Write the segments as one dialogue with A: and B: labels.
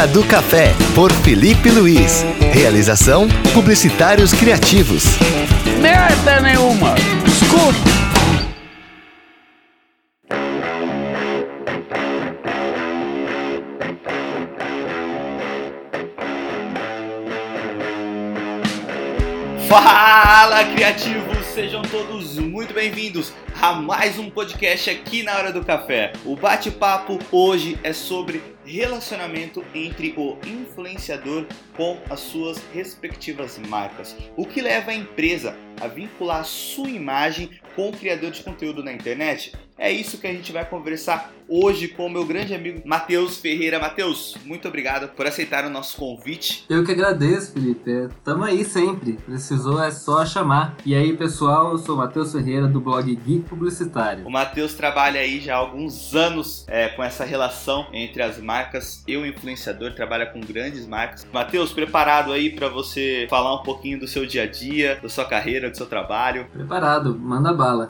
A: Hora do Café, por Felipe Luiz. Realização Publicitários Criativos.
B: Merda nenhuma! Desculpa! Fala, criativos! Sejam todos muito bem-vindos a mais um podcast aqui na Hora do Café. O bate-papo hoje é sobre relacionamento entre o influenciador com as suas respectivas marcas. O que leva a empresa a vincular sua imagem com o criador de conteúdo na internet? É isso que a gente vai conversar hoje com o meu grande amigo Matheus Ferreira. Matheus, muito obrigado por aceitar o nosso convite.
C: Eu que agradeço, Felipe. É, tamo aí sempre. Precisou é só chamar. E aí, pessoal, eu sou o Matheus Ferreira do blog Geek Publicitário.
B: O Matheus trabalha aí já há alguns anos é, com essa relação entre as marcas e o influenciador, trabalha com grandes marcas. Matheus, preparado aí para você falar um pouquinho do seu dia a dia, da sua carreira, do seu trabalho?
C: Preparado, manda bala.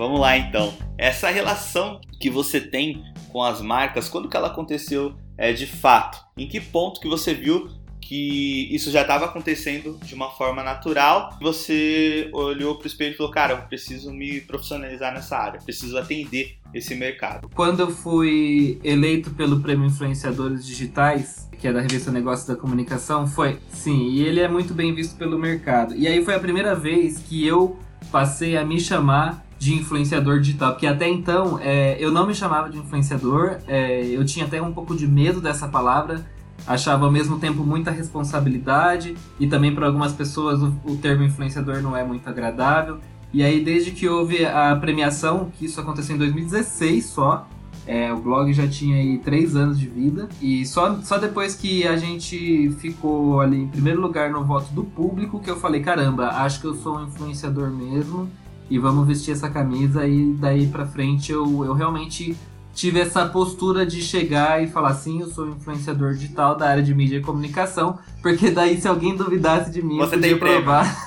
B: Vamos lá então. Essa relação que você tem com as marcas, quando que ela aconteceu é, de fato? Em que ponto que você viu que isso já estava acontecendo de uma forma natural? Você olhou para o espelho e falou, cara, eu preciso me profissionalizar nessa área, preciso atender esse mercado.
C: Quando eu fui eleito pelo Prêmio Influenciadores Digitais, que é da revista Negócios da Comunicação, foi sim, e ele é muito bem visto pelo mercado. E aí foi a primeira vez que eu passei a me chamar de influenciador digital, porque até então é, eu não me chamava de influenciador, é, eu tinha até um pouco de medo dessa palavra, achava ao mesmo tempo muita responsabilidade e também para algumas pessoas o, o, termo influenciador não é muito agradável. E aí desde que houve a premiação, que isso aconteceu em 2016 só, é, o blog já tinha aí três anos de vida e só, só depois que a gente ficou ali em primeiro lugar no voto do público que eu falei caramba, acho que eu sou um influenciador mesmo e vamos vestir essa camisa e daí pra frente eu, eu realmente tive essa postura de chegar e falar assim, eu sou influenciador digital da área de mídia e comunicação, porque daí se alguém duvidasse de mim,
B: você
C: eu podia provar.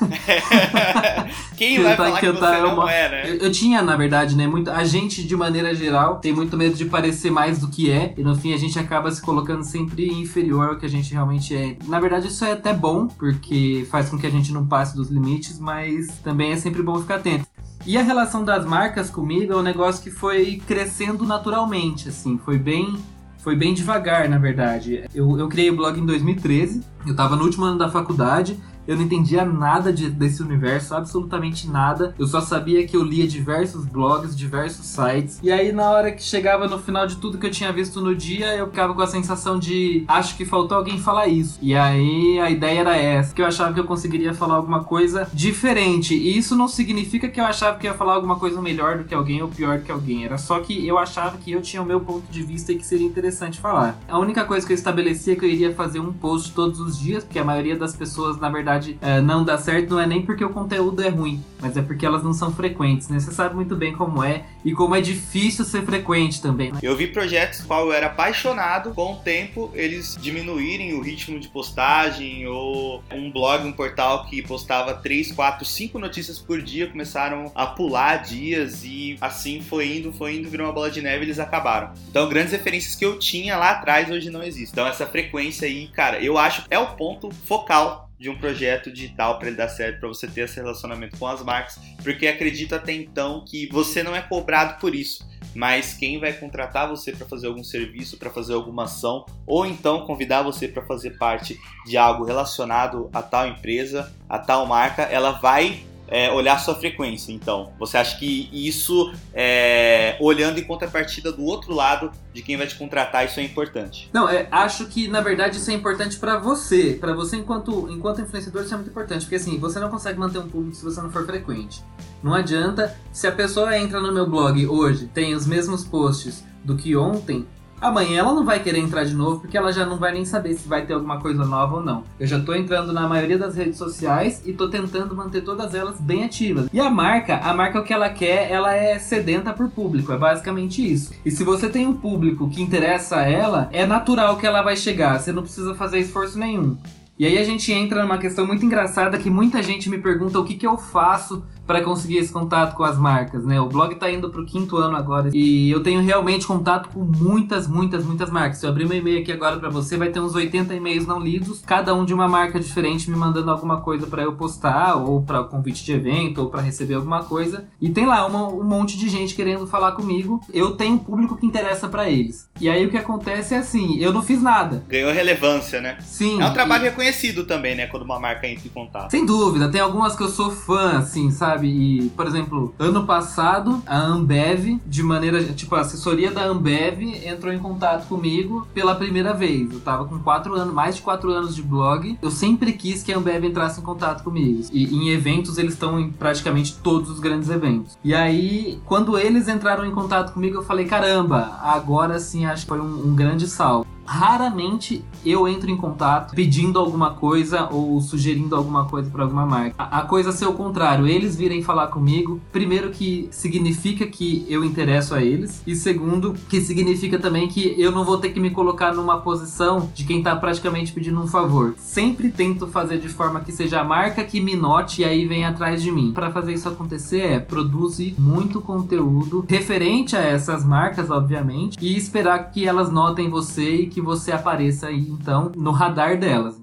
B: Quem vai falar que, que você não uma... é, né?
C: Eu, eu, tinha, na verdade, né, muito a gente de maneira geral tem muito medo de parecer mais do que é, e no fim a gente acaba se colocando sempre inferior ao que a gente realmente é. Na verdade isso é até bom, porque faz com que a gente não passe dos limites, mas também é sempre bom ficar atento. E a relação das marcas comigo é um negócio que foi crescendo naturalmente, assim, foi bem foi bem devagar, na verdade. Eu, eu criei o blog em 2013, eu tava no último ano da faculdade eu não entendia nada de, desse universo, absolutamente nada. Eu só sabia que eu lia diversos blogs, diversos sites. E aí, na hora que chegava no final de tudo que eu tinha visto no dia, eu ficava com a sensação de acho que faltou alguém falar isso. E aí a ideia era essa, que eu achava que eu conseguiria falar alguma coisa diferente. E isso não significa que eu achava que ia falar alguma coisa melhor do que alguém ou pior do que alguém. Era só que eu achava que eu tinha o meu ponto de vista e que seria interessante falar. A única coisa que eu estabelecia é que eu iria fazer um post todos os dias, porque a maioria das pessoas, na verdade, verdade, é, não dá certo não é nem porque o conteúdo é ruim, mas é porque elas não são frequentes, né? Você sabe muito bem como é e como é difícil ser frequente também. Né?
B: Eu vi projetos qual eu era apaixonado, com o tempo eles diminuírem o ritmo de postagem ou um blog, um portal que postava 3, 4, 5 notícias por dia começaram a pular dias e assim foi indo, foi indo, virou uma bola de neve e eles acabaram. Então, grandes referências que eu tinha lá atrás hoje não existem. Então, essa frequência aí, cara, eu acho que é o ponto focal de um projeto digital para ele dar certo, para você ter esse relacionamento com as marcas, porque acredito até então que você não é cobrado por isso, mas quem vai contratar você para fazer algum serviço, para fazer alguma ação, ou então convidar você para fazer parte de algo relacionado a tal empresa, a tal marca, ela vai é, olhar sua frequência. Então, você acha que isso, é, olhando em contrapartida do outro lado de quem vai te contratar, isso é importante?
C: Não, é, acho que na verdade isso é importante para você, para você enquanto enquanto influenciador isso é muito importante, porque assim você não consegue manter um público se você não for frequente. Não adianta se a pessoa entra no meu blog hoje tem os mesmos posts do que ontem, Amanhã ela não vai querer entrar de novo porque ela já não vai nem saber se vai ter alguma coisa nova ou não. Eu já tô entrando na maioria das redes sociais e tô tentando manter todas elas bem ativas. E a marca, a marca o que ela quer, ela é sedenta por público, é basicamente isso. E se você tem um público que interessa a ela, é natural que ela vai chegar, você não precisa fazer esforço nenhum. E aí a gente entra numa questão muito engraçada que muita gente me pergunta o que, que eu faço para conseguir esse contato com as marcas, né? O blog tá indo pro quinto ano agora e eu tenho realmente contato com muitas, muitas, muitas marcas. Se eu abrir meu e-mail aqui agora para você, vai ter uns 80 e-mails não lidos, cada um de uma marca diferente me mandando alguma coisa para eu postar, ou para convite de evento, ou para receber alguma coisa. E tem lá uma, um monte de gente querendo falar comigo. Eu tenho um público que interessa para eles. E aí o que acontece é assim, eu não fiz nada.
B: Ganhou relevância, né?
C: Sim.
B: É um trabalho e... reconhecido também, né? Quando uma marca entra em contato.
C: Sem dúvida, tem algumas que eu sou fã, assim, sabe? Sabe? E, por exemplo, ano passado, a Ambev, de maneira. Tipo, a assessoria da Ambev entrou em contato comigo pela primeira vez. Eu tava com quatro anos, mais de quatro anos de blog. Eu sempre quis que a Ambev entrasse em contato comigo. E em eventos, eles estão em praticamente todos os grandes eventos. E aí, quando eles entraram em contato comigo, eu falei: caramba, agora sim acho que foi um, um grande salto. Raramente eu entro em contato pedindo alguma coisa ou sugerindo alguma coisa para alguma marca. A, coisa ser o contrário, eles virem falar comigo, primeiro que significa que eu interesso a eles e segundo que significa também que eu não vou ter que me colocar numa posição de quem tá praticamente pedindo um favor. Sempre tento fazer de forma que seja a marca que me note e aí vem atrás de mim. Para fazer isso acontecer é produzir muito conteúdo referente a essas marcas, obviamente, e esperar que elas notem você e que você apareça aí então no radar delas.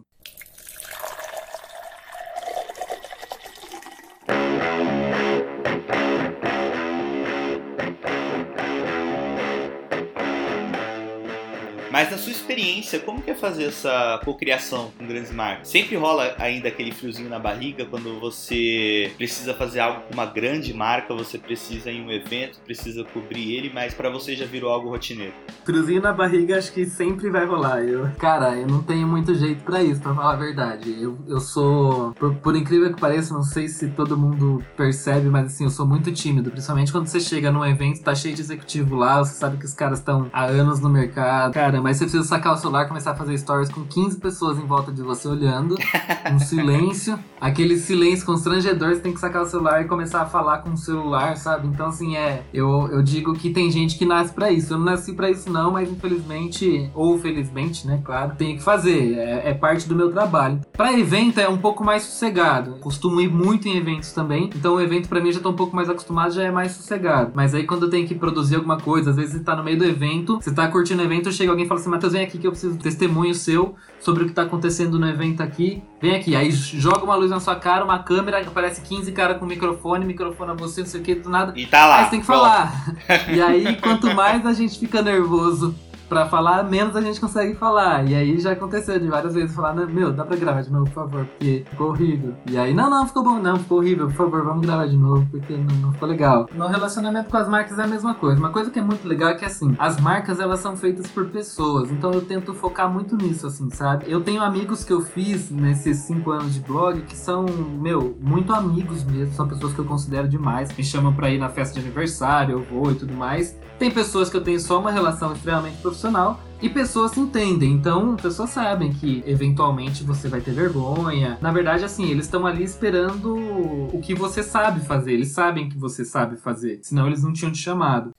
B: Experiência, como que é fazer essa cocriação com grandes marcas? Sempre rola ainda aquele friozinho na barriga quando você precisa fazer algo com uma grande marca, você precisa em um evento, precisa cobrir ele, mas para você já virou algo rotineiro.
C: Friozinho na barriga acho que sempre vai rolar. Eu, cara, eu não tenho muito jeito para isso, para falar a verdade. Eu, eu sou, por, por incrível que pareça, não sei se todo mundo percebe, mas assim, eu sou muito tímido, principalmente quando você chega num evento, tá cheio de executivo lá, você sabe que os caras estão há anos no mercado. Cara, mas você precisa sacar o celular, começar a fazer stories com 15 pessoas em volta de você olhando, um silêncio, aquele silêncio constrangedor, você tem que sacar o celular e começar a falar com o celular, sabe? Então, assim, é. Eu, eu digo que tem gente que nasce para isso. Eu não nasci para isso, não, mas infelizmente, ou felizmente, né, claro, tenho que fazer. É, é parte do meu trabalho. Para evento é um pouco mais sossegado. Costumo ir muito em eventos também. Então, o evento para mim já tô um pouco mais acostumado, já é mais sossegado. Mas aí, quando eu tenho que produzir alguma coisa, às vezes você tá no meio do evento, você tá curtindo o evento, chega alguém e fala assim, Matheus, vem aqui que eu preciso de testemunho seu sobre o que tá acontecendo no evento aqui. Vem aqui. Aí joga uma luz na sua cara, uma câmera, aparece 15 caras com microfone, microfone a você, não sei o que, do nada.
B: E tá lá.
C: Aí você tem que
B: pronto.
C: falar. e aí, quanto mais a gente fica nervoso pra falar, menos a gente consegue falar. E aí já aconteceu de várias vezes falar, meu, dá pra gravar de novo, por favor, porque ficou horrível. E aí, não, não, ficou bom, não, ficou horrível, por favor, vamos gravar de novo, porque não, não ficou legal. No relacionamento com as marcas é a mesma coisa. Uma coisa que é muito legal é que, assim, as marcas, elas são feitas por pessoas, então eu tento focar muito nisso, assim, sabe? Eu tenho amigos que eu fiz nesses cinco anos de blog que são, meu, muito amigos mesmo, são pessoas que eu considero demais, me chamam pra ir na festa de aniversário, eu vou e tudo mais. Tem pessoas que eu tenho só uma relação extremamente profissional e pessoas se entendem. Então, pessoas sabem que eventualmente você vai ter vergonha. Na verdade, assim, eles estão ali esperando o que você sabe fazer. Eles sabem que você sabe fazer. Senão eles não tinham te chamado.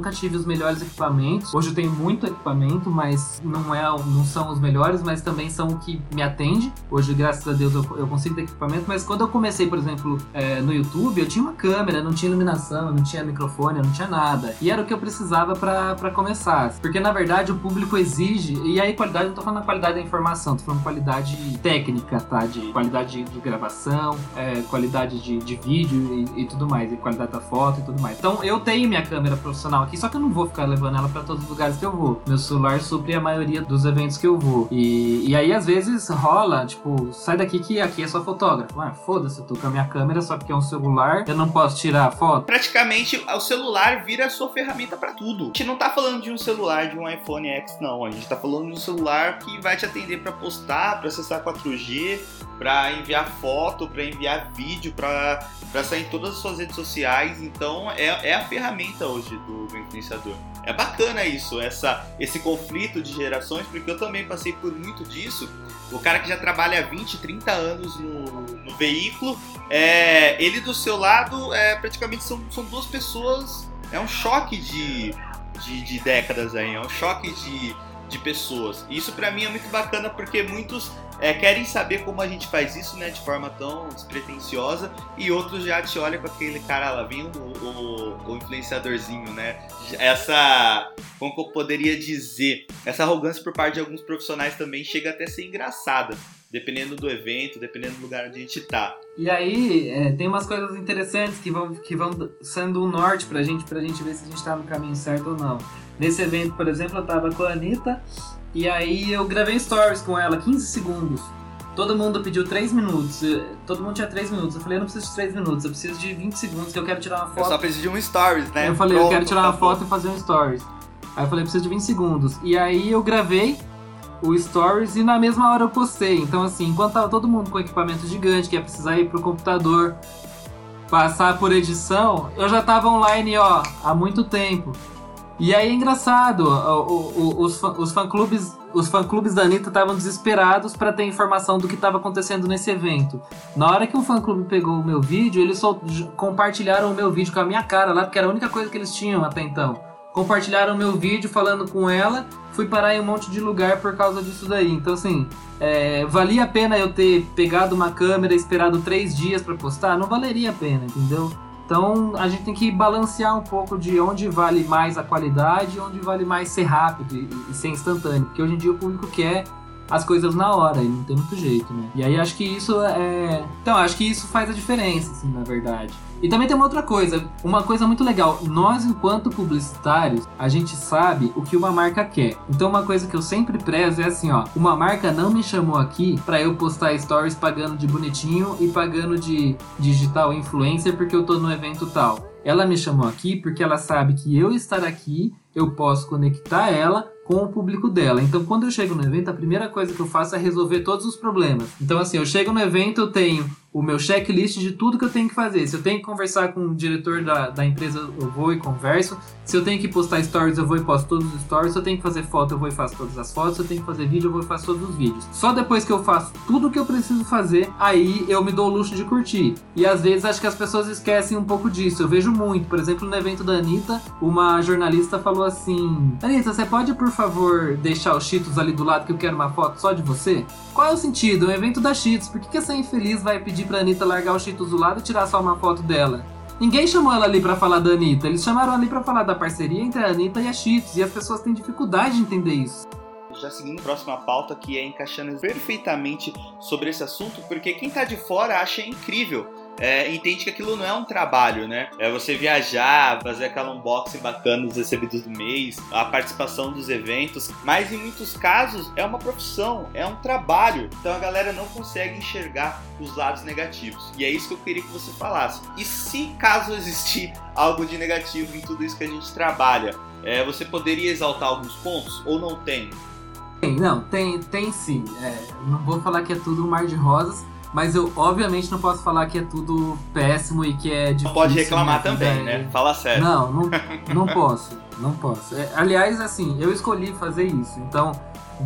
C: Nunca tive os melhores equipamentos. Hoje eu tenho muito equipamento, mas não, é, não são os melhores, mas também são o que me atende. Hoje, graças a Deus, eu, eu consigo ter equipamento. Mas quando eu comecei, por exemplo, é, no YouTube, eu tinha uma câmera, não tinha iluminação, não tinha microfone, não tinha nada. E era o que eu precisava para começar. Porque na verdade o público exige, e aí qualidade, não tô falando a qualidade da informação, tô falando qualidade técnica, tá? De qualidade de, gravação, é, qualidade de, de vídeo e, e tudo mais, e qualidade da foto e tudo mais. Então eu tenho minha câmera profissional aqui, só que eu não vou ficar levando ela para todos os lugares que eu vou. Meu celular supre a maioria dos eventos que eu vou. E, e aí, às vezes, rola, tipo, sai daqui que aqui é só fotógrafo. Ah, foda-se, eu tô com a minha câmera, só porque é um celular, eu não posso tirar foto.
B: Praticamente, o celular vira a sua ferramenta para tudo. A gente não tá falando de um celular de um iPhone X, não. A gente tá falando de um celular que vai te atender para postar, para acessar 4G, para enviar foto, para enviar vídeo, para sair em todas as suas redes sociais. Então é, é a ferramenta hoje do, influenciador. É bacana isso, essa, esse conflito de gerações, porque eu também passei por muito disso. O cara que já trabalha há 20, 30 anos no, no veículo, é, ele do seu lado, é, praticamente são, são duas pessoas. É um choque de, de, de décadas aí, é um choque de, de pessoas. E isso para mim é muito bacana porque muitos é, querem saber como a gente faz isso, né, de forma tão despretensiosa, e outros já te olham com aquele cara lá vindo, o, o influenciadorzinho, né? Essa, como eu poderia dizer, essa arrogância por parte de alguns profissionais também chega até a ser engraçada. Dependendo do evento, dependendo do lugar onde a gente tá.
C: E aí, é, tem umas coisas interessantes que vão, que vão sendo um norte pra gente, pra gente ver se a gente tá no caminho certo ou não. Nesse evento, por exemplo, eu tava com a Anitta e aí eu gravei stories com ela, 15 segundos. Todo mundo pediu 3 minutos. Todo mundo tinha 3 minutos. Eu falei, eu não preciso de 3 minutos, eu preciso de 20 segundos, que eu quero tirar uma foto. Eu
B: só preciso de um stories, né?
C: Eu falei, Pronto, eu quero tirar uma foto e fazer um stories. Aí eu falei, eu preciso de 20 segundos. E aí eu gravei o stories e na mesma hora eu postei. Então assim, enquanto tava todo mundo com equipamento gigante, que ia precisar ir pro computador, passar por edição, eu já tava online, ó, há muito tempo. E aí é engraçado, os, os fã-clubes os fã-clubes da Anitta estavam desesperados para ter informação do que estava acontecendo nesse evento. Na hora que o fã-clube pegou o meu vídeo, eles só compartilharam o meu vídeo com a minha cara lá, porque era a única coisa que eles tinham até então. Compartilharam o meu vídeo falando com ela, fui parar em um monte de lugar por causa disso daí. Então, assim, é, valia a pena eu ter pegado uma câmera e esperado três dias para postar? Não valeria a pena, entendeu? Então a gente tem que balancear um pouco de onde vale mais a qualidade onde vale mais ser rápido e, e ser instantâneo. Porque hoje em dia o público quer as coisas na hora e não tem muito jeito, né? E aí acho que isso é. Então, acho que isso faz a diferença, assim, na verdade. E também tem uma outra coisa, uma coisa muito legal. Nós, enquanto publicitários, a gente sabe o que uma marca quer. Então, uma coisa que eu sempre prezo é assim, ó. Uma marca não me chamou aqui para eu postar stories pagando de bonitinho e pagando de digital influencer porque eu tô no evento tal. Ela me chamou aqui porque ela sabe que eu estar aqui, eu posso conectar ela com o público dela. Então, quando eu chego no evento, a primeira coisa que eu faço é resolver todos os problemas. Então, assim, eu chego no evento, eu tenho o meu checklist de tudo que eu tenho que fazer. Se eu tenho que conversar com o diretor da, da empresa, eu vou e converso. Se eu tenho que postar stories, eu vou e posto todos os stories. Se eu tenho que fazer foto, eu vou e faço todas as fotos. Se eu tenho que fazer vídeo, eu vou e faço todos os vídeos. Só depois que eu faço tudo que eu preciso fazer, aí eu me dou o luxo de curtir. E às vezes acho que as pessoas esquecem um pouco disso. Eu vejo muito. Por exemplo, no evento da Anitta, uma jornalista falou assim: Anitta, você pode, por favor, deixar os Cheetos ali do lado que eu quero uma foto só de você? Qual é o sentido? É um evento da Cheetos. Por que essa infeliz vai pedir pra Anitta largar os Cheetos do lado e tirar só uma foto dela? Ninguém chamou ela ali para falar da Anitta, eles chamaram ali para falar da parceria entre a Anitta e a Cheetos, e as pessoas têm dificuldade de entender isso.
B: Já seguindo a próxima pauta, que é encaixando perfeitamente sobre esse assunto, porque quem tá de fora acha incrível é, entende que aquilo não é um trabalho, né? É você viajar, fazer aquela unboxing bacana dos recebidos do mês, a participação dos eventos, mas em muitos casos é uma profissão, é um trabalho. Então a galera não consegue enxergar os lados negativos. E é isso que eu queria que você falasse. E se caso existir algo de negativo em tudo isso que a gente trabalha, é, você poderia exaltar alguns pontos ou não tem?
C: Não, tem, tem sim. É, não vou falar que é tudo um mar de rosas, mas eu, obviamente, não posso falar que é tudo péssimo e que é difícil. Não
B: pode reclamar também, né? Fala sério.
C: Não, não, não posso. Não posso. É, aliás, assim, eu escolhi fazer isso. Então,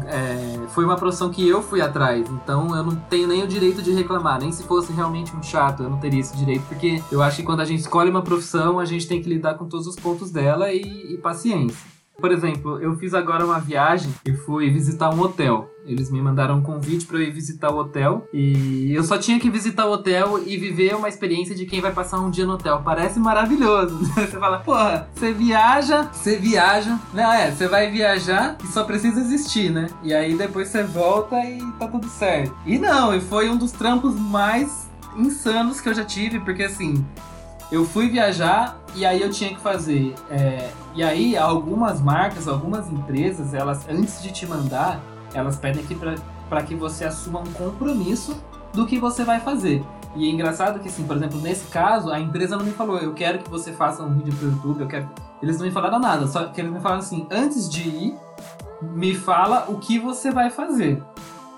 C: é, foi uma profissão que eu fui atrás. Então, eu não tenho nem o direito de reclamar. Nem se fosse realmente um chato, eu não teria esse direito. Porque eu acho que quando a gente escolhe uma profissão, a gente tem que lidar com todos os pontos dela e, e paciência. Por exemplo, eu fiz agora uma viagem e fui visitar um hotel. Eles me mandaram um convite para eu ir visitar o hotel e eu só tinha que visitar o hotel e viver uma experiência de quem vai passar um dia no hotel. Parece maravilhoso. você fala, porra, você viaja, você viaja. Não, é, você vai viajar e só precisa existir, né? E aí depois você volta e tá tudo certo. E não, e foi um dos trampos mais insanos que eu já tive, porque assim, eu fui viajar e aí eu tinha que fazer. É, e aí algumas marcas, algumas empresas, elas antes de te mandar, elas pedem aqui para que você assuma um compromisso do que você vai fazer. E é engraçado que, assim, por exemplo, nesse caso, a empresa não me falou, eu quero que você faça um vídeo pro YouTube, eu quero. Eles não me falaram nada, só que eles me falaram assim, antes de ir, me fala o que você vai fazer.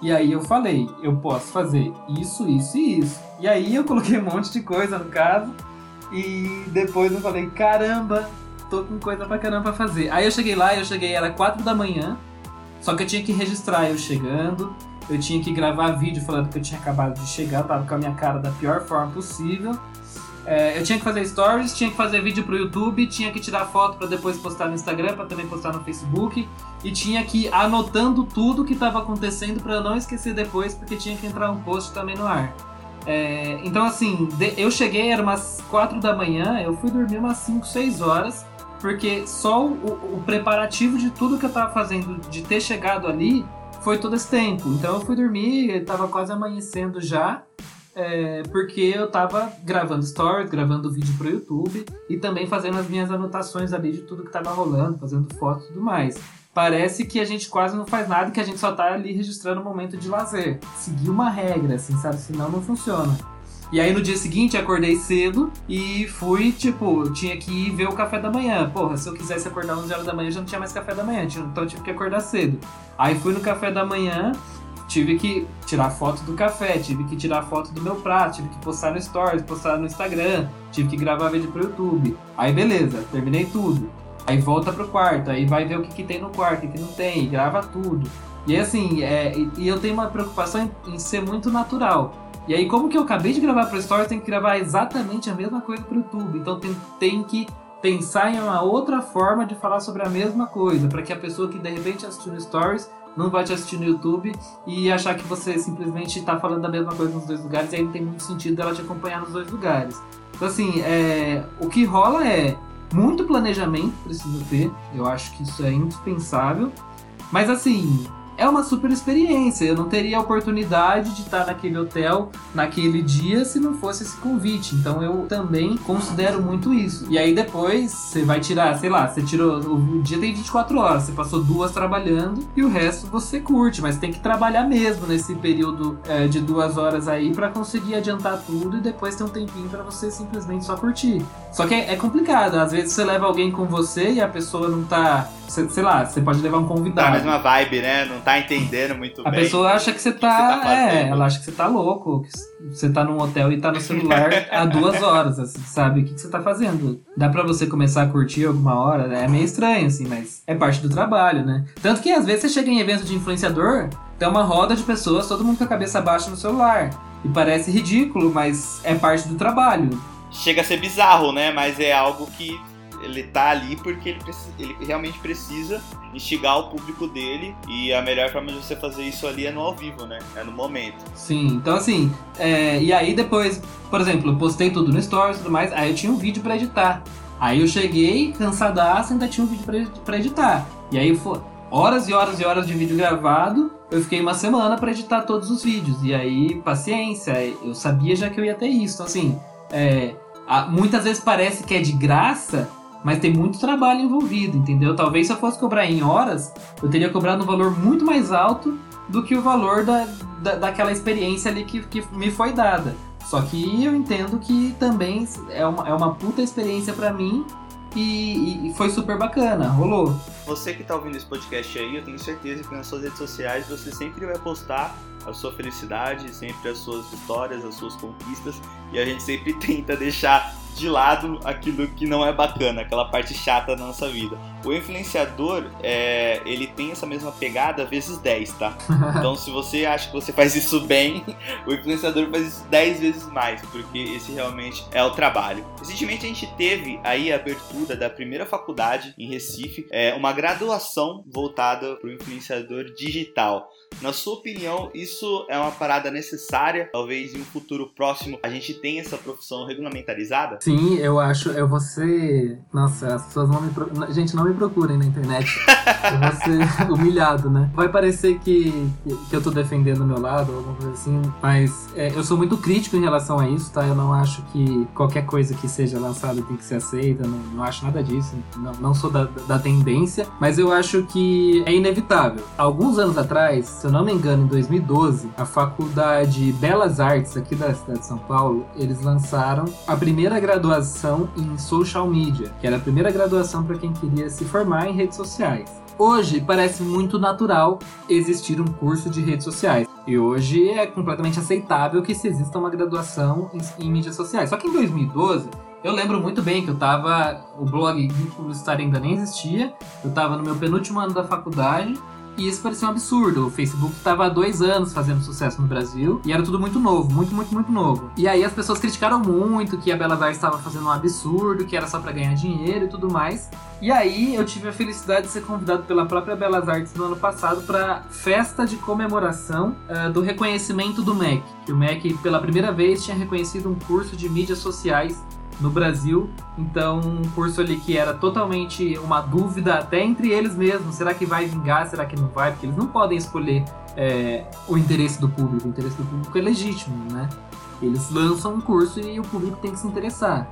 C: E aí eu falei, eu posso fazer isso, isso e isso. E aí eu coloquei um monte de coisa no caso. E depois eu falei, caramba, tô com coisa pra caramba pra fazer. Aí eu cheguei lá, eu cheguei, era 4 da manhã. Só que eu tinha que registrar eu chegando. Eu tinha que gravar vídeo falando que eu tinha acabado de chegar, tava com a minha cara da pior forma possível. É, eu tinha que fazer stories, tinha que fazer vídeo pro YouTube, tinha que tirar foto para depois postar no Instagram, para também postar no Facebook, e tinha que ir anotando tudo que estava acontecendo para não esquecer depois, porque tinha que entrar um post também no ar. É, então, assim, eu cheguei, era umas 4 da manhã, eu fui dormir umas 5, 6 horas, porque só o, o preparativo de tudo que eu tava fazendo, de ter chegado ali, foi todo esse tempo. Então eu fui dormir, tava quase amanhecendo já é, porque eu tava gravando stories, gravando vídeo pro YouTube e também fazendo as minhas anotações ali de tudo que tava rolando, fazendo fotos e tudo mais. Parece que a gente quase não faz nada, que a gente só tá ali registrando o um momento de lazer. Seguir uma regra, assim, sabe? Senão não funciona. E aí no dia seguinte acordei cedo e fui, tipo, tinha que ir ver o café da manhã. Porra, se eu quisesse acordar 11 horas da manhã, já não tinha mais café da manhã, então eu tive que acordar cedo. Aí fui no café da manhã, tive que tirar foto do café, tive que tirar foto do meu prato, tive que postar no Stories, postar no Instagram, tive que gravar vídeo pro YouTube. Aí beleza, terminei tudo. Aí volta pro quarto, aí vai ver o que, que tem no quarto, o que, não tem, grava tudo. E assim, é, e eu tenho uma preocupação em, em, ser muito natural. E aí, como que eu acabei de gravar pro Stories, tem que gravar exatamente a mesma coisa pro YouTube. Então tem, tem que pensar em uma outra forma de falar sobre a mesma coisa, para que a pessoa que de repente assistiu no Stories não vai te assistir no YouTube e achar que você simplesmente está falando da mesma coisa nos dois lugares e aí não tem muito sentido ela te acompanhar nos dois lugares. Então, assim, é, o que rola é muito planejamento precisa ter, eu acho que isso é indispensável, mas assim, é uma super experiência. Eu não teria a oportunidade de estar naquele hotel naquele dia se não fosse esse convite. Então eu também considero muito isso. E aí depois você vai tirar, sei lá, você tirou. O dia tem 24 horas, você passou duas trabalhando e o resto você curte, mas tem que trabalhar mesmo nesse período é, de duas horas aí para conseguir adiantar tudo e depois ter um tempinho para você simplesmente só curtir. Só que é, é complicado, às vezes você leva alguém com você e a pessoa não tá. Sei lá, você pode levar um convidado. Tá
B: a mesma vibe, né? Não tá entendendo muito
C: a
B: bem.
C: A pessoa acha que você tá. Que tá é, ela acha que você tá louco. Que você tá num hotel e tá no celular há duas horas, assim, sabe? O que, que você tá fazendo? Dá pra você começar a curtir alguma hora? É meio estranho, assim, mas é parte do trabalho, né? Tanto que às vezes você chega em evento de influenciador, tem uma roda de pessoas, todo mundo com a cabeça baixa no celular. E parece ridículo, mas é parte do trabalho.
B: Chega a ser bizarro, né? Mas é algo que ele tá ali porque ele, ele realmente precisa instigar o público dele e a melhor forma de você fazer isso ali é no ao vivo, né? É no momento.
C: Sim, então assim, é, e aí depois, por exemplo, eu postei tudo no Stories e tudo mais, aí eu tinha um vídeo para editar. Aí eu cheguei, cansadaço, ainda tinha um vídeo para editar. E aí foi horas e horas e horas de vídeo gravado. Eu fiquei uma semana para editar todos os vídeos. E aí, paciência, eu sabia já que eu ia ter isso. Então, assim, é, muitas vezes parece que é de graça, mas tem muito trabalho envolvido, entendeu? Talvez se eu fosse cobrar em horas, eu teria cobrado um valor muito mais alto do que o valor da, da, daquela experiência ali que, que me foi dada. Só que eu entendo que também é uma, é uma puta experiência para mim e, e, foi super bacana, rolou.
B: Você que tá ouvindo esse podcast aí, eu tenho certeza que nas suas redes sociais você sempre vai postar a sua felicidade, sempre as suas histórias, as suas conquistas, e a gente sempre tenta deixar de lado aquilo que não é bacana, aquela parte chata da nossa vida. O influenciador, é, ele tem essa mesma pegada vezes 10, tá? Então se você acha que você faz isso bem, o influenciador faz isso 10 vezes mais, porque esse realmente é o trabalho. Recentemente a gente teve aí a abertura da primeira faculdade em Recife, é, uma graduação voltada para o influenciador digital. Na sua opinião, isso é uma parada necessária? Talvez em um futuro próximo a gente tenha essa profissão regulamentarizada?
C: Sim, eu acho. Eu vou ser. Nossa, as pessoas vão me. Pro... Gente, não me procurem na internet. eu vou ser humilhado, né? Vai parecer que, que eu tô defendendo o meu lado ou alguma coisa assim, mas é, eu sou muito crítico em relação a isso, tá? Eu não acho que qualquer coisa que seja lançada tem que ser aceita, não, não acho nada disso. Não, não sou da, da tendência, mas eu acho que é inevitável. Alguns anos atrás, se eu não me engano, em 2012, a Faculdade Belas Artes aqui da cidade de São Paulo, eles lançaram a primeira graduação em social media, que era a primeira graduação para quem queria se formar em redes sociais. Hoje parece muito natural existir um curso de redes sociais. E hoje é completamente aceitável que se exista uma graduação em, em mídias sociais. Só que em 2012, eu lembro muito bem que eu tava. O blog publicitário ainda nem existia. Eu tava no meu penúltimo ano da faculdade e isso parecia um absurdo. O Facebook estava há dois anos fazendo sucesso no Brasil e era tudo muito novo, muito, muito, muito novo. E aí as pessoas criticaram muito que a Bela Artes estava fazendo um absurdo, que era só para ganhar dinheiro e tudo mais. E aí eu tive a felicidade de ser convidado pela própria Belas Artes no ano passado para festa de comemoração uh, do reconhecimento do MEC. Que o MEC pela primeira vez tinha reconhecido um curso de mídias sociais no Brasil. Então, um curso ali que era totalmente uma dúvida até entre eles mesmos. Será que vai vingar? Será que não vai? Porque eles não podem escolher é, o interesse do público. O interesse do público é legítimo, né? Eles lançam um curso e o público tem que se interessar.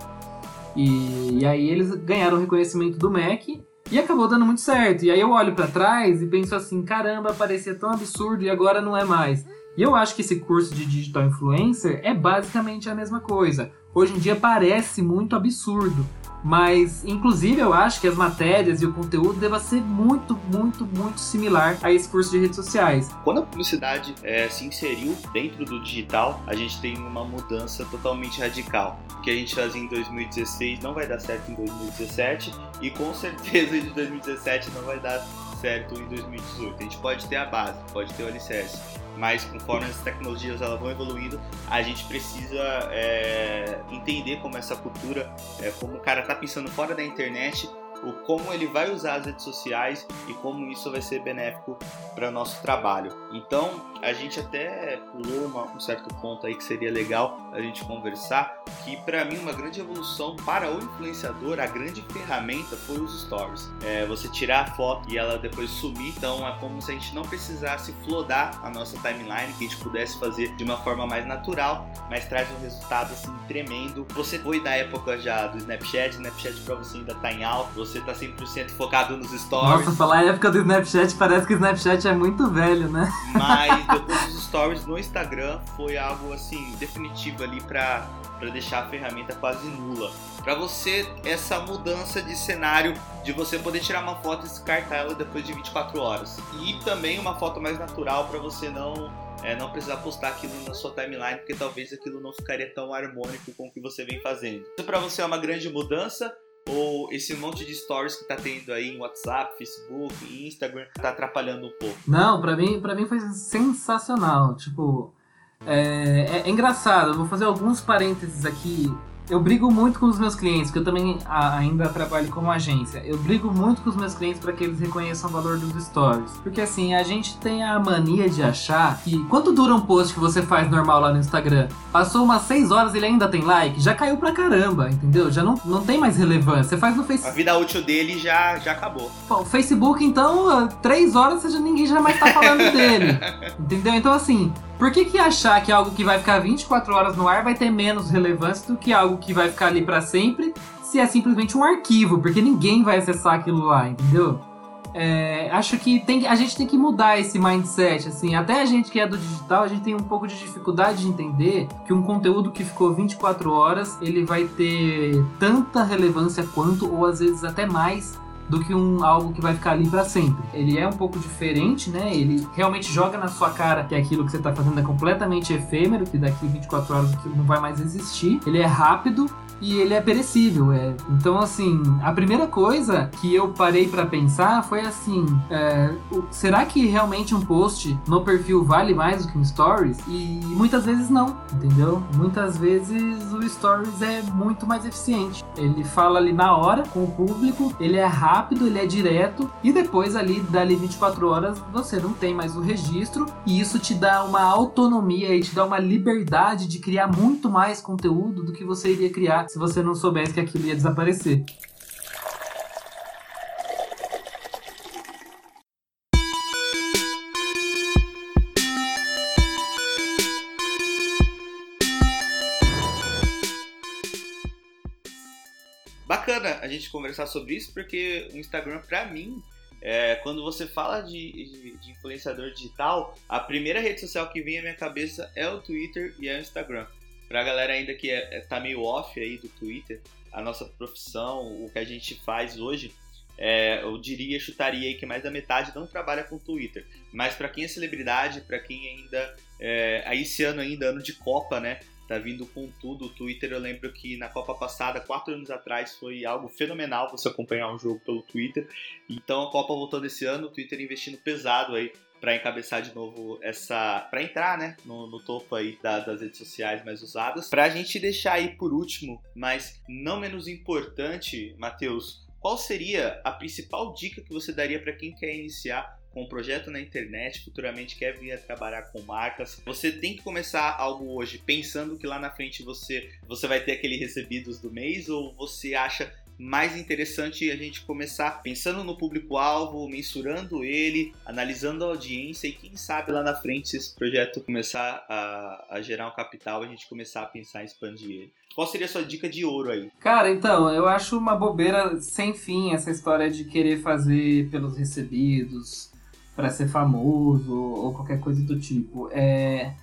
C: E, e aí eles ganharam o reconhecimento do MEC e acabou dando muito certo. E aí eu olho para trás e penso assim, caramba, parecia tão absurdo e agora não é mais. E eu acho que esse curso de digital influencer é basicamente a mesma coisa hoje em dia parece muito absurdo. Mas, inclusive, eu acho que as matérias e o conteúdo deva ser muito, muito, muito similar a esse curso de redes sociais.
B: Quando a publicidade é, se inseriu dentro do digital, a gente tem uma mudança totalmente radical. O que a gente fazia em 2016 não vai dar certo em 2017 e com certeza em 2017 não vai dar certo em 2018. A gente pode ter a base, pode ter o alicerce mas conforme as tecnologias elas vão evoluindo, a gente precisa é, entender como essa cultura, é, como o cara está pensando fora da internet o como ele vai usar as redes sociais e como isso vai ser benéfico para o nosso trabalho. Então, a gente até pulou uma, um certo ponto aí que seria legal a gente conversar, que para mim uma grande evolução para o influenciador, a grande ferramenta foi os stories. É, você tirar a foto e ela depois sumir, então é como se a gente não precisasse flodar a nossa timeline, que a gente pudesse fazer de uma forma mais natural, mas traz um resultado assim tremendo. Você foi da época já do Snapchat, Snapchat para você ainda tá em alta, você tá 100% focado nos stories.
C: Nossa, falar a época do Snapchat parece que o Snapchat é muito velho, né?
B: Mas depois dos stories no Instagram foi algo assim definitivo ali para para deixar a ferramenta quase nula. Para você, essa mudança de cenário de você poder tirar uma foto e descartar ela depois de 24 horas. E também uma foto mais natural para você não é, não precisar postar aquilo na sua timeline, porque talvez aquilo não ficaria tão harmônico com o que você vem fazendo. Isso para você é uma grande mudança ou esse monte de stories que tá tendo aí em WhatsApp, Facebook, Instagram tá atrapalhando um pouco?
C: Não, para mim, para mim foi sensacional. Tipo, é, é, é, engraçado. Vou fazer alguns parênteses aqui eu brigo muito com os meus clientes, porque eu também ainda trabalho como agência. Eu brigo muito com os meus clientes para que eles reconheçam o valor dos stories. Porque assim, a gente tem a mania de achar que quanto dura um post que você faz normal lá no Instagram? Passou umas 6 horas ele ainda tem like? Já caiu pra caramba, entendeu? Já não, não tem mais relevância. Você faz no Facebook.
B: A vida útil dele já, já acabou.
C: Pô, o Facebook, então, 3 horas já, ninguém já mais tá falando dele. Entendeu? Então assim, por que, que achar que algo que vai ficar 24 horas no ar vai ter menos relevância do que algo que vai ficar ali para sempre, se é simplesmente um arquivo, porque ninguém vai acessar aquilo lá, entendeu? É, acho que tem, a gente tem que mudar esse mindset, assim, até a gente que é do digital, a gente tem um pouco de dificuldade de entender que um conteúdo que ficou 24 horas, ele vai ter tanta relevância quanto, ou às vezes até mais, do que um algo que vai ficar ali para sempre. Ele é um pouco diferente, né? Ele realmente joga na sua cara que aquilo que você tá fazendo é completamente efêmero, que daqui 24 horas aquilo não vai mais existir. Ele é rápido, e ele é perecível. É. Então, assim, a primeira coisa que eu parei para pensar foi assim: é, será que realmente um post no perfil vale mais do que um stories? E muitas vezes não, entendeu? Muitas vezes o stories é muito mais eficiente. Ele fala ali na hora com o público, ele é rápido, ele é direto, e depois ali, dali 24 horas, você não tem mais o registro, e isso te dá uma autonomia e te dá uma liberdade de criar muito mais conteúdo do que você iria criar se você não soubesse que aquilo ia desaparecer.
B: Bacana a gente conversar sobre isso, porque o Instagram, para mim, é, quando você fala de, de, de, influenciador digital, a primeira rede social que vem à minha cabeça é o Twitter e é o Instagram. Pra galera ainda que é, é, tá meio off aí do Twitter, a nossa profissão, o que a gente faz hoje, é, eu diria, chutaria aí que mais da metade não trabalha com Twitter. Mas para quem é celebridade, para quem ainda. É, aí esse ano ainda, ano de Copa, né? Tá vindo com tudo. O Twitter, eu lembro que na Copa passada, quatro anos atrás, foi algo fenomenal você acompanhar um jogo pelo Twitter. Então a Copa voltando esse ano, o Twitter investindo pesado aí para encabeçar de novo essa. para entrar, né? No, no topo aí da, das redes sociais mais usadas. Pra gente deixar aí por último, mas não menos importante, Matheus, qual seria a principal dica que você daria para quem quer iniciar com um projeto na internet, futuramente quer vir a trabalhar com marcas, você tem que começar algo hoje pensando que lá na frente você, você vai ter aquele recebidos do mês ou você acha mais interessante a gente começar pensando no público-alvo, mensurando ele, analisando a audiência e quem sabe lá na frente, se esse projeto começar a, a gerar um capital, a gente começar a pensar em expandir ele. Qual seria a sua dica de ouro aí?
C: Cara, então, eu acho uma bobeira sem fim essa história de querer fazer pelos recebidos, para ser famoso ou qualquer coisa do tipo. É...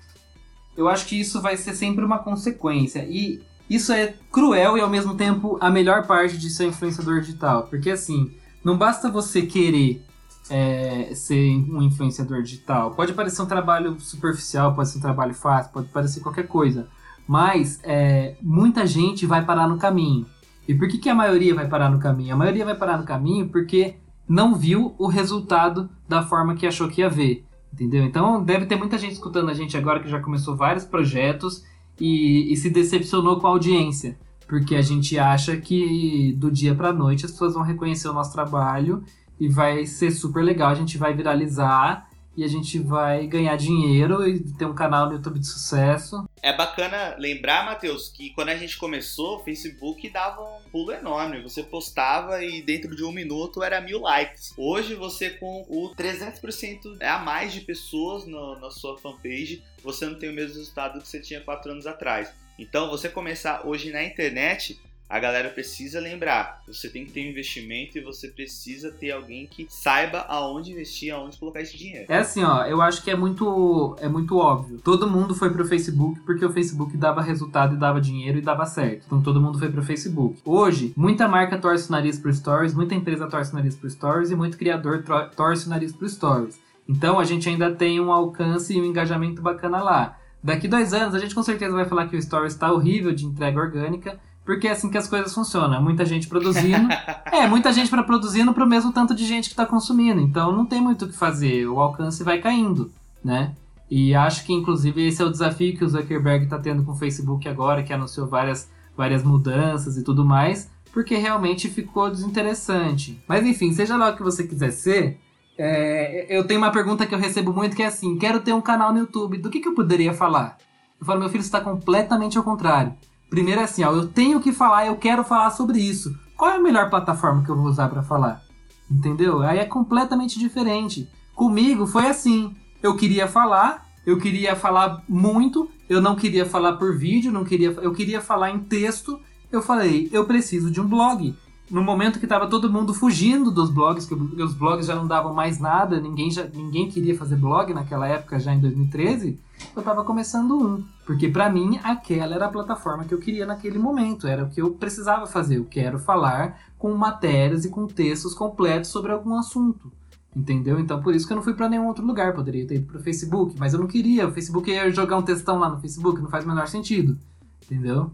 C: Eu acho que isso vai ser sempre uma consequência. E isso é cruel e ao mesmo tempo a melhor parte de ser influenciador digital. Porque assim, não basta você querer é, ser um influenciador digital. Pode parecer um trabalho superficial, pode ser um trabalho fácil, pode parecer qualquer coisa. Mas é, muita gente vai parar no caminho. E por que, que a maioria vai parar no caminho? A maioria vai parar no caminho porque não viu o resultado da forma que achou que ia ver. Entendeu? Então deve ter muita gente escutando a gente agora que já começou vários projetos e, e se decepcionou com a audiência, porque a gente acha que do dia para noite as pessoas vão reconhecer o nosso trabalho e vai ser super legal, a gente vai viralizar e a gente vai ganhar dinheiro e ter um canal no YouTube de sucesso.
B: É bacana lembrar, Matheus, que quando a gente começou, o Facebook dava um pulo enorme. Você postava e dentro de um minuto era mil likes. Hoje você com o 300% é a mais de pessoas no, na sua fanpage, você não tem o mesmo resultado que você tinha quatro anos atrás. Então você começar hoje na internet a galera precisa lembrar, você tem que ter um investimento e você precisa ter alguém que saiba aonde investir, aonde colocar esse dinheiro.
C: É assim, ó, eu acho que é muito é muito óbvio. Todo mundo foi pro Facebook porque o Facebook dava resultado e dava dinheiro e dava certo. Então todo mundo foi pro Facebook. Hoje, muita marca torce o nariz pro Stories, muita empresa torce o nariz pro Stories e muito criador torce o nariz pro Stories. Então a gente ainda tem um alcance e um engajamento bacana lá. Daqui dois anos a gente com certeza vai falar que o Stories está horrível de entrega orgânica porque é assim que as coisas funcionam. Muita gente produzindo. é, muita gente para produzindo pro mesmo tanto de gente que está consumindo. Então não tem muito o que fazer. O alcance vai caindo, né? E acho que inclusive esse é o desafio que o Zuckerberg está tendo com o Facebook agora, que anunciou várias, várias mudanças e tudo mais, porque realmente ficou desinteressante. Mas enfim, seja lá o que você quiser ser, é, eu tenho uma pergunta que eu recebo muito que é assim: quero ter um canal no YouTube, do que, que eu poderia falar? Eu falo, meu filho está completamente ao contrário. Primeiro é assim, ó, eu tenho que falar, eu quero falar sobre isso. Qual é a melhor plataforma que eu vou usar para falar? Entendeu? Aí é completamente diferente. Comigo foi assim. Eu queria falar, eu queria falar muito, eu não queria falar por vídeo, não queria, eu queria falar em texto. Eu falei, eu preciso de um blog no momento que estava todo mundo fugindo dos blogs, que os blogs já não davam mais nada, ninguém, já, ninguém queria fazer blog naquela época, já em 2013, eu estava começando um. Porque para mim, aquela era a plataforma que eu queria naquele momento, era o que eu precisava fazer. Eu quero falar com matérias e com textos completos sobre algum assunto. Entendeu? Então por isso que eu não fui para nenhum outro lugar. Poderia ter ido pro Facebook, mas eu não queria. O Facebook ia jogar um textão lá no Facebook, não faz o menor sentido. Entendeu?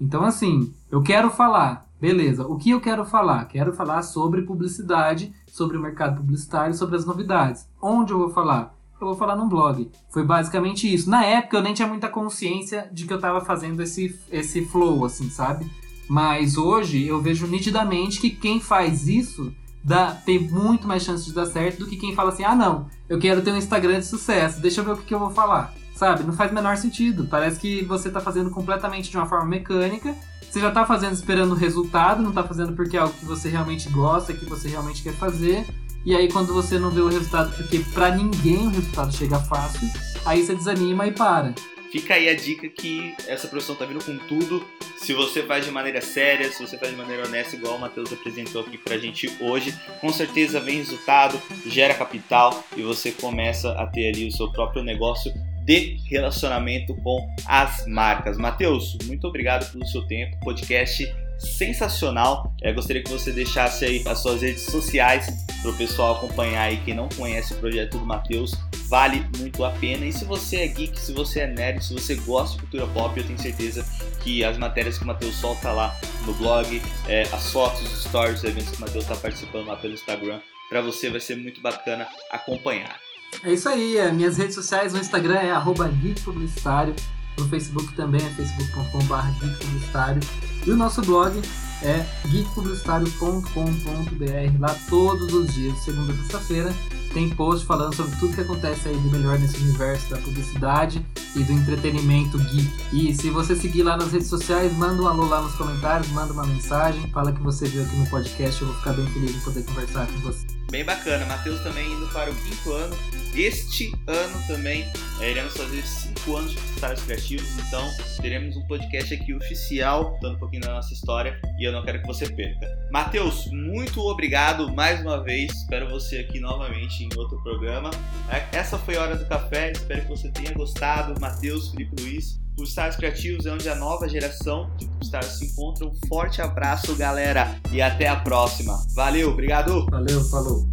C: Então assim, eu quero falar, Beleza, o que eu quero falar? Quero falar sobre publicidade, sobre o mercado publicitário, sobre as novidades. Onde eu vou falar? Eu vou falar num blog. Foi basicamente isso. Na época eu nem tinha muita consciência de que eu estava fazendo esse, esse flow, assim, sabe? Mas hoje eu vejo nitidamente que quem faz isso dá, tem muito mais chance de dar certo do que quem fala assim: ah, não, eu quero ter um Instagram de sucesso, deixa eu ver o que, que eu vou falar. Sabe? Não faz o menor sentido. Parece que você está fazendo completamente de uma forma mecânica você já tá fazendo esperando o resultado, não tá fazendo porque é algo que você realmente gosta, que você realmente quer fazer. E aí quando você não vê o resultado, porque para ninguém o resultado chega fácil, aí você desanima e para.
B: Fica aí a dica que essa profissão tá vindo com tudo. Se você faz de maneira séria, se você faz de maneira honesta, igual o Matheus apresentou aqui pra gente hoje, com certeza vem resultado, gera capital e você começa a ter ali o seu próprio negócio de relacionamento com as marcas. Matheus, muito obrigado pelo seu tempo. Podcast sensacional. É, gostaria que você deixasse aí as suas redes sociais para o pessoal acompanhar aí. Quem não conhece o projeto do Matheus, vale muito a pena. E se você é geek, se você é nerd, se você gosta de cultura pop, eu tenho certeza que as matérias que o Matheus solta lá no blog, é, as fotos, os stories, os eventos que o Matheus está participando lá pelo Instagram, para você vai ser muito bacana acompanhar.
C: É isso aí, é, minhas redes sociais no Instagram é arroba Publicitário, no Facebook também é facebook.com.br e o nosso blog é geekpublicitário.com.br lá todos os dias, segunda a sexta-feira, tem post falando sobre tudo que acontece aí de melhor nesse universo da publicidade e do entretenimento geek. E se você seguir lá nas redes sociais, manda um alô lá nos comentários, manda uma mensagem, fala que você viu aqui no podcast, eu vou ficar bem feliz de poder conversar com você.
B: Bem bacana, Matheus também indo para o quinto ano. Este ano também é, iremos fazer cinco anos de Publicitários Criativos, então teremos um podcast aqui oficial, contando um pouquinho da nossa história e eu não quero que você perca. Matheus, muito obrigado mais uma vez, espero você aqui novamente em outro programa. É, essa foi a Hora do Café, espero que você tenha gostado. Matheus, Felipe Luiz, Publicitários Criativos é onde a nova geração de publicitários se encontra. Um forte abraço, galera, e até a próxima. Valeu, obrigado!
C: Valeu, falou!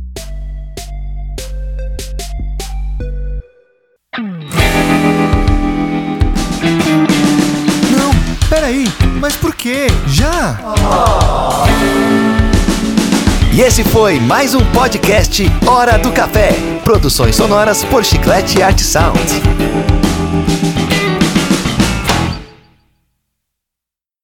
A: Não, peraí, mas por quê? Já? E esse foi mais um podcast Hora do Café. Produções sonoras por Chiclete Art Sound.